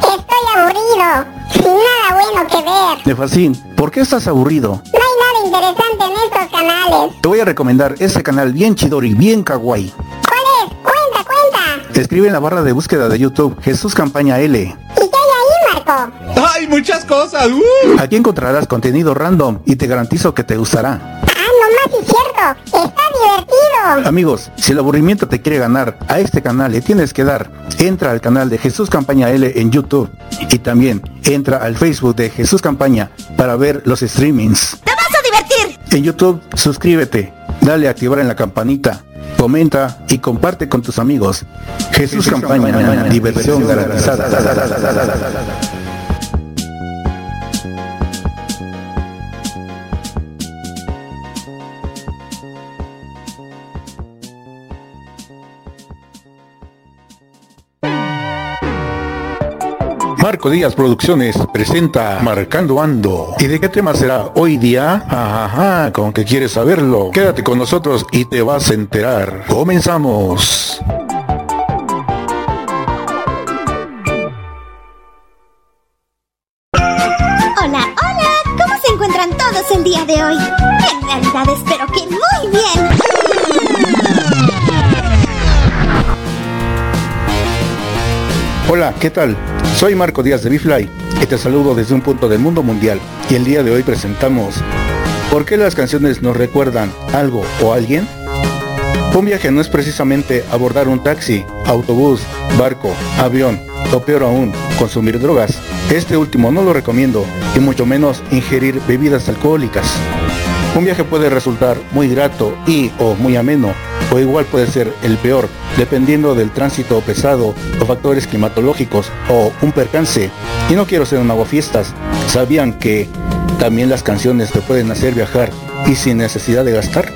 Estoy aburrido, sin nada bueno que ver. Nefacín, ¿por qué estás aburrido? No hay nada interesante en estos canales. Te voy a recomendar este canal bien chidori, bien kawaii. ¿Cuál es? Cuenta, cuenta. Escribe en la barra de búsqueda de YouTube Jesús Campaña L. ¿Y qué hay ahí, Marco? ¡Hay muchas cosas! ¡Uh! Aquí encontrarás contenido random y te garantizo que te gustará. Amigos, si el aburrimiento te quiere ganar, a este canal le tienes que dar. Entra al canal de Jesús Campaña L en YouTube y también entra al Facebook de Jesús Campaña para ver los streamings. ¡Te vas a divertir! En YouTube, suscríbete, dale a activar en la campanita, comenta y comparte con tus amigos. Jesús, Campaña, diversión garantizada. Marco Díaz Producciones presenta Marcando Ando. ¿Y de qué tema será hoy día? Ajá, con que quieres saberlo. Quédate con nosotros y te vas a enterar. Comenzamos. Hola, hola, ¿cómo se encuentran todos el día de hoy? En realidad espero que muy bien. Hola, ¿qué tal? Soy Marco Díaz de Bifly y te saludo desde un punto del mundo mundial. Y el día de hoy presentamos ¿Por qué las canciones nos recuerdan algo o alguien? Un viaje no es precisamente abordar un taxi, autobús, barco, avión o peor aún, consumir drogas. Este último no lo recomiendo y mucho menos ingerir bebidas alcohólicas. Un viaje puede resultar muy grato y o muy ameno o igual puede ser el peor dependiendo del tránsito pesado o factores climatológicos o un percance. Y no quiero ser un aguafiestas. ¿Sabían que también las canciones te pueden hacer viajar y sin necesidad de gastar?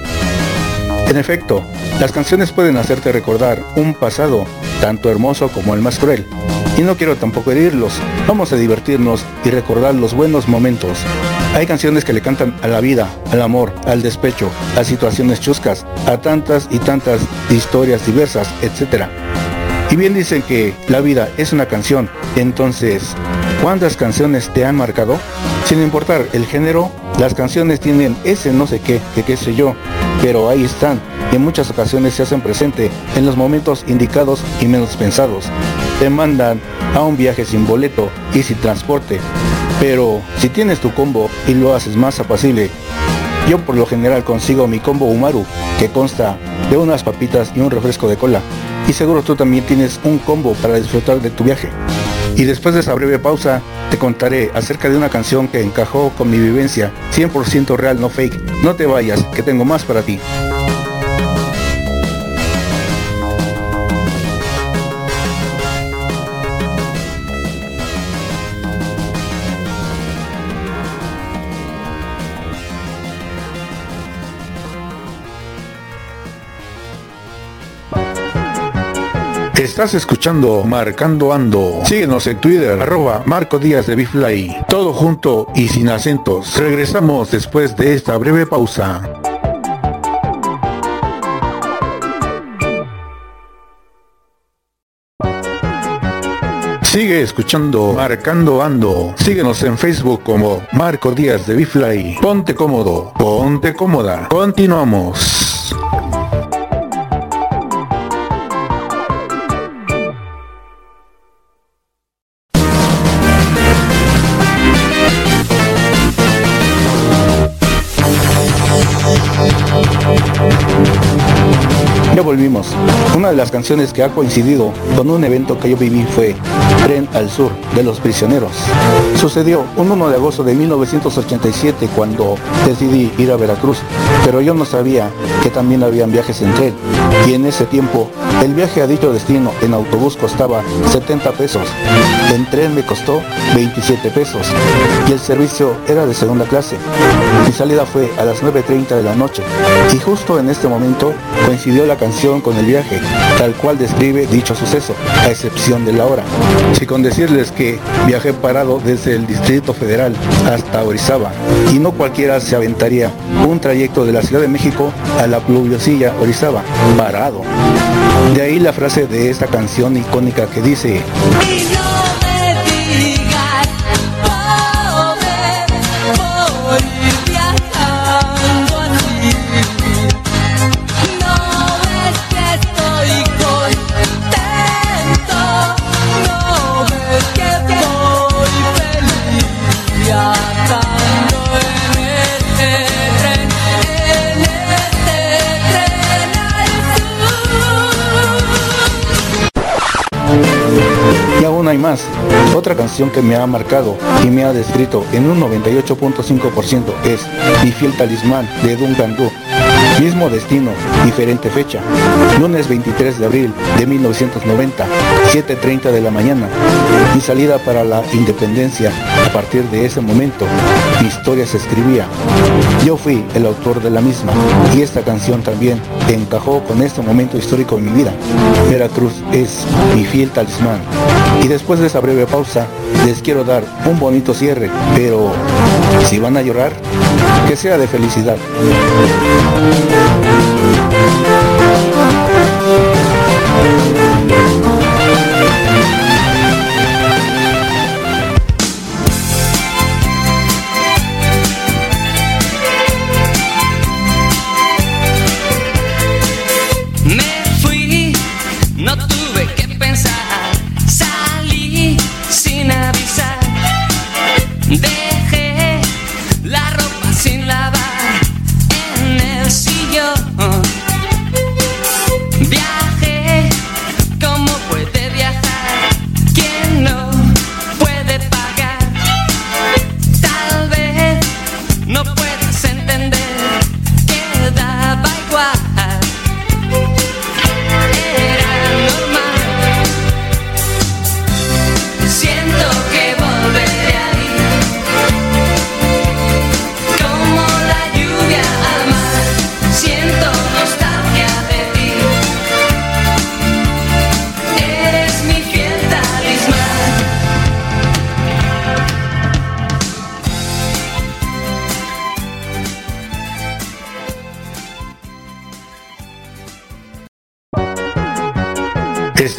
En efecto, las canciones pueden hacerte recordar un pasado tanto hermoso como el más cruel. Y no quiero tampoco herirlos, vamos a divertirnos y recordar los buenos momentos. Hay canciones que le cantan a la vida, al amor, al despecho, a situaciones chuscas, a tantas y tantas historias diversas, etc. Y bien dicen que la vida es una canción, entonces, ¿cuántas canciones te han marcado? Sin importar el género, las canciones tienen ese no sé qué, que qué sé yo, pero ahí están y en muchas ocasiones se hacen presente en los momentos indicados y menos pensados. Te mandan a un viaje sin boleto y sin transporte, pero si tienes tu combo y lo haces más apacible, yo por lo general consigo mi combo Umaru, que consta de unas papitas y un refresco de cola. Y seguro tú también tienes un combo para disfrutar de tu viaje. Y después de esa breve pausa, te contaré acerca de una canción que encajó con mi vivencia, 100% real, no fake. No te vayas, que tengo más para ti. Estás escuchando Marcando Ando. Síguenos en Twitter, arroba Marco Díaz de Bifly. Todo junto y sin acentos. Regresamos después de esta breve pausa. Sigue escuchando Marcando Ando. Síguenos en Facebook como Marco Díaz de Bifly. Ponte cómodo, ponte cómoda. Continuamos. De las canciones que ha coincidido con un evento que yo viví fue Tren al Sur de los Prisioneros. Sucedió un 1 de agosto de 1987 cuando decidí ir a Veracruz, pero yo no sabía que también habían viajes en tren. Y en ese tiempo, el viaje a dicho destino en autobús costaba 70 pesos. En tren me costó 27 pesos. Y el servicio era de segunda clase. Mi salida fue a las 9.30 de la noche. Y justo en este momento coincidió la canción con el viaje, tal cual describe dicho suceso, a excepción de la hora. Si con decirles que viajé parado desde el Distrito Federal hasta Orizaba, y no cualquiera se aventaría un trayecto de la Ciudad de México a la pluviosilla Orizaba, parado. De ahí la frase de esta canción icónica que dice, hay más. Otra canción que me ha marcado y me ha descrito en un 98.5% es Mi fiel talismán de Duncan Du. Mismo destino, diferente fecha. Lunes 23 de abril de 1990, 7.30 de la mañana. Mi salida para la independencia. A partir de ese momento, mi historia se escribía. Yo fui el autor de la misma y esta canción también encajó con este momento histórico en mi vida. Veracruz es mi fiel talismán. Y después de esa breve pausa, les quiero dar un bonito cierre, pero si van a llorar, que sea de felicidad.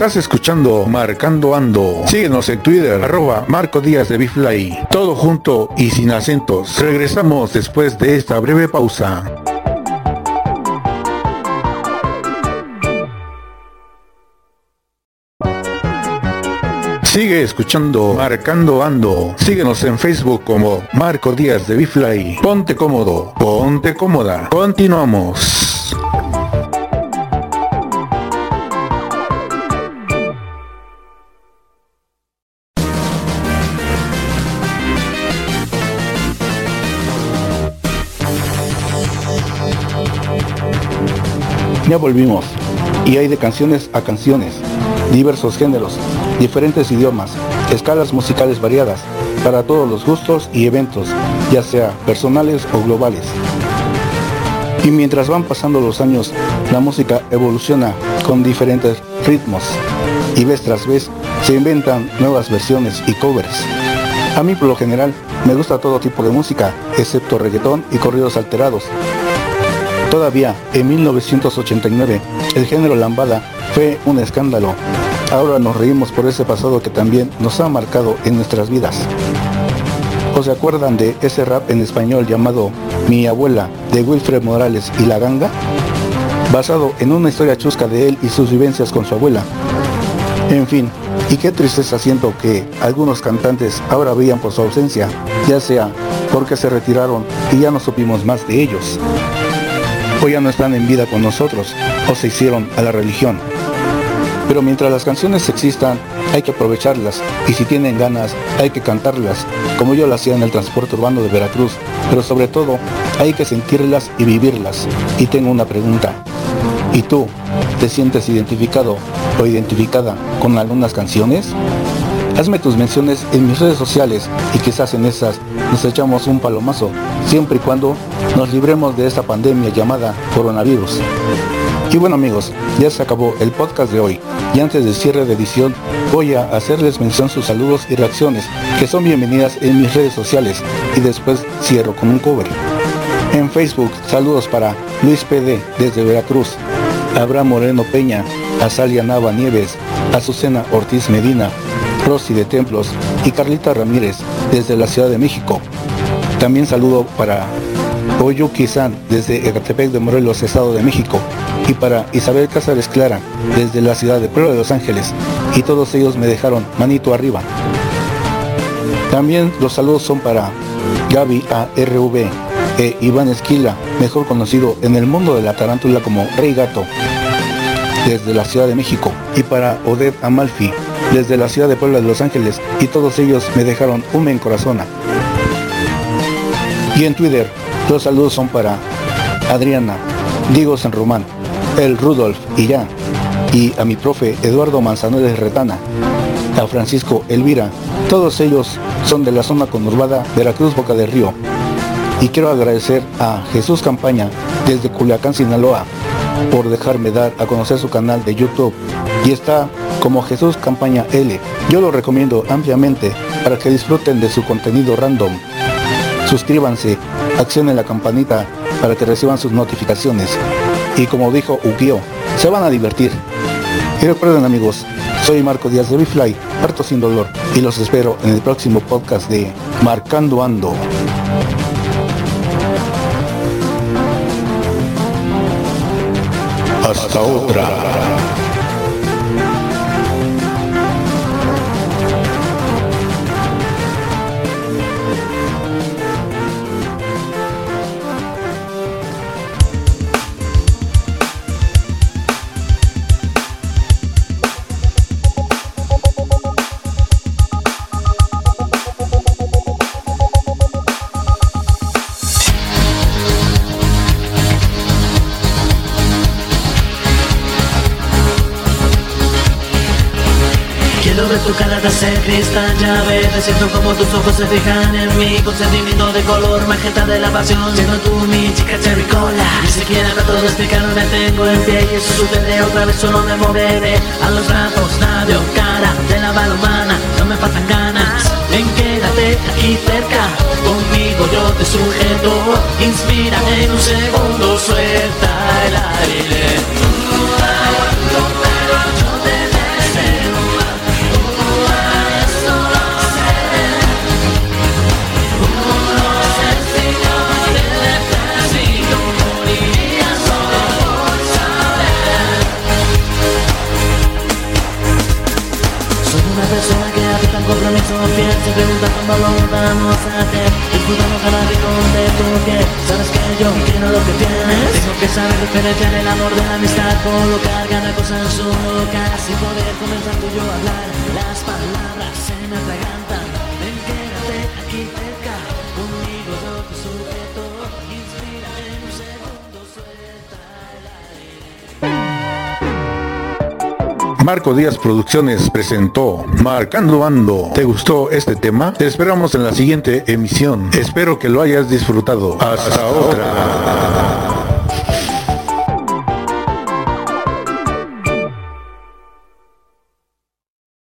Estás escuchando Marcando Ando. Síguenos en Twitter, arroba Marco Díaz de Bifly. Todo junto y sin acentos. Regresamos después de esta breve pausa. Sigue escuchando Marcando Ando. Síguenos en Facebook como Marco Díaz de Bifly. Ponte cómodo, ponte cómoda. Continuamos. Ya volvimos, y hay de canciones a canciones, diversos géneros, diferentes idiomas, escalas musicales variadas, para todos los gustos y eventos, ya sea personales o globales. Y mientras van pasando los años, la música evoluciona con diferentes ritmos y vez tras vez se inventan nuevas versiones y covers. A mí por lo general me gusta todo tipo de música, excepto reggaetón y corridos alterados, Todavía, en 1989, el género lambada fue un escándalo. Ahora nos reímos por ese pasado que también nos ha marcado en nuestras vidas. ¿O se acuerdan de ese rap en español llamado Mi abuela de Wilfred Morales y La Ganga? Basado en una historia chusca de él y sus vivencias con su abuela. En fin, y qué tristeza siento que algunos cantantes ahora veían por su ausencia, ya sea porque se retiraron y ya no supimos más de ellos o ya no están en vida con nosotros o se hicieron a la religión. Pero mientras las canciones existan, hay que aprovecharlas y si tienen ganas, hay que cantarlas, como yo lo hacía en el transporte urbano de Veracruz. Pero sobre todo, hay que sentirlas y vivirlas. Y tengo una pregunta. ¿Y tú, te sientes identificado o identificada con algunas canciones? Hazme tus menciones en mis redes sociales y quizás en esas nos echamos un palomazo, siempre y cuando nos libremos de esta pandemia llamada coronavirus. Y bueno amigos, ya se acabó el podcast de hoy. Y antes del cierre de edición, voy a hacerles mención sus saludos y reacciones, que son bienvenidas en mis redes sociales. Y después cierro con un cover. En Facebook, saludos para Luis PD desde Veracruz. Abraham Moreno Peña, Azalia Nava Nieves, Azucena Ortiz Medina, Rosy de Templos y Carlita Ramírez desde la Ciudad de México. También saludo para Oyuki San desde Ecatepec de Morelos, Estado de México. Y para Isabel Cázares Clara desde la ciudad de Puebla de Los Ángeles. Y todos ellos me dejaron manito arriba. También los saludos son para Gaby ARV e Iván Esquila, mejor conocido en el mundo de la tarántula como Rey Gato, desde la Ciudad de México. Y para Odette Amalfi, desde la ciudad de Puebla de Los Ángeles. Y todos ellos me dejaron un corazona. Y en Twitter, los saludos son para Adriana, Diego San Román, el Rudolf y ya, y a mi profe Eduardo Manzanoles Retana, a Francisco Elvira, todos ellos son de la zona conurbada Veracruz Boca del Río. Y quiero agradecer a Jesús Campaña desde Culiacán, Sinaloa, por dejarme dar a conocer su canal de YouTube. Y está como Jesús Campaña L. Yo lo recomiendo ampliamente para que disfruten de su contenido random. Suscríbanse, accionen la campanita para que reciban sus notificaciones. Y como dijo Ukio, se van a divertir. Y recuerden amigos, soy Marco Díaz de Bifly, harto sin dolor, y los espero en el próximo podcast de Marcando Ando. Hasta otra. Ese cristal llave siento como tus ojos se fijan en mí Con sentimiento de color, magenta de la pasión Siendo tú mi chica cherry cola Ni siquiera me todo explicar, me tengo en pie Y eso sucede otra vez, solo me moveré. A los brazos, nadie cara de la bala humana No me faltan ganas. Ven, quédate aquí cerca Conmigo yo te sujeto. Inspira en un segundo, suelta compromiso fiel Se pregunta cuándo lo vamos a hacer Disfrutando cada rincón de tu piel Sabes que yo quiero lo que tienes Tengo que saber diferenciar el amor de la amistad Colocar cada cosa en su lugar Sin poder comenzar tú y yo a hablar Las palabras se me atragantan Marco Díaz Producciones presentó Marcando Ando. ¿Te gustó este tema? Te esperamos en la siguiente emisión. Espero que lo hayas disfrutado. Hasta otra.